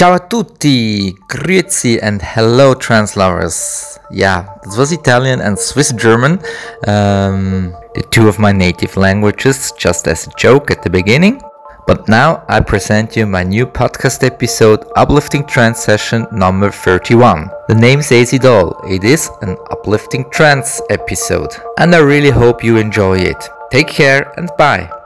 Ciao a tutti, grüezi and hello trance lovers. Yeah, this was Italian and Swiss German, um, the two of my native languages, just as a joke at the beginning. But now I present you my new podcast episode, Uplifting Trance Session number 31. The name says it all, it is an uplifting trance episode, and I really hope you enjoy it. Take care and bye.